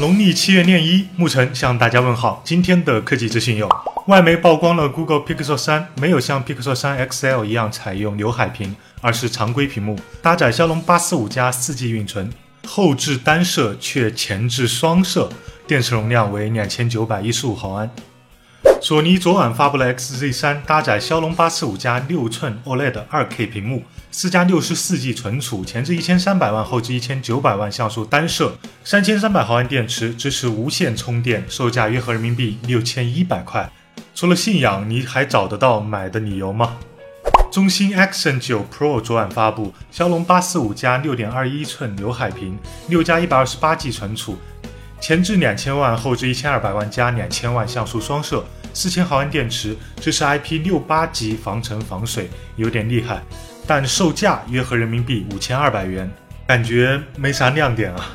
农历七月廿一，沐晨向大家问好。今天的科技资讯有：外媒曝光了 Google Pixel 3没有像 Pixel 3 XL 一样采用刘海屏，而是常规屏幕，搭载骁龙八四五加四 G 运存，后置单摄却前置双摄，电池容量为两千九百一十五毫安。索尼昨晚发布了 XZ3，搭载骁龙八四五加六寸 OLED 二 K 屏幕，四加六十四 G 存储，前置一千三百万，后置一千九百万像素单摄，三千三百毫安电池，支持无线充电，售价约合人民币六千一百块。除了信仰，你还找得到买的理由吗？中兴 Action 九 Pro 昨晚发布，骁龙八四五加六点二一寸刘海屏，六加一百二十八 G 存储，前置两千万，后置一千二百万加两千万像素双摄。四千毫安电池，支持 IP 六八级防尘防水，有点厉害，但售价约合人民币五千二百元，感觉没啥亮点啊。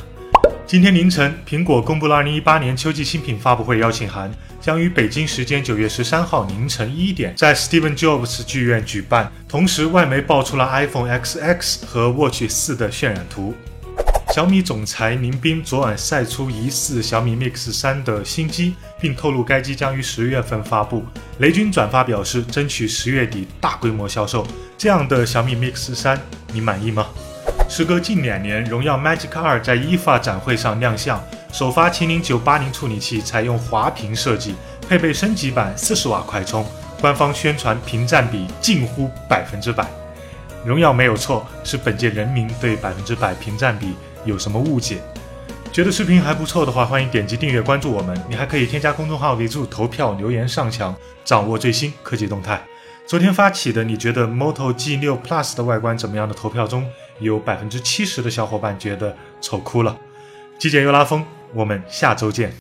今天凌晨，苹果公布了二零一八年秋季新品发布会邀请函，将于北京时间九月十三号凌晨一点在 Steven Jobs 剧院举办。同时，外媒爆出了 iPhone XX 和 Watch 四的渲染图。小米总裁林斌昨晚晒出疑似小米 Mix 三的新机，并透露该机将于十月份发布。雷军转发表示，争取十月底大规模销售。这样的小米 Mix 三，你满意吗？时隔近两年，荣耀 Magic 二在 IFA 展会上亮相，首发麒麟九八零处理器，采用滑屏设计，配备升级版四十瓦快充。官方宣传屏占比近乎百分之百。荣耀没有错，是本届人民对百分之百屏占比。有什么误解？觉得视频还不错的话，欢迎点击订阅关注我们。你还可以添加公众号李柱投票留言上墙，掌握最新科技动态。昨天发起的你觉得 Moto G6 Plus 的外观怎么样的投票中，有百分之七十的小伙伴觉得丑哭了。极简又拉风，我们下周见。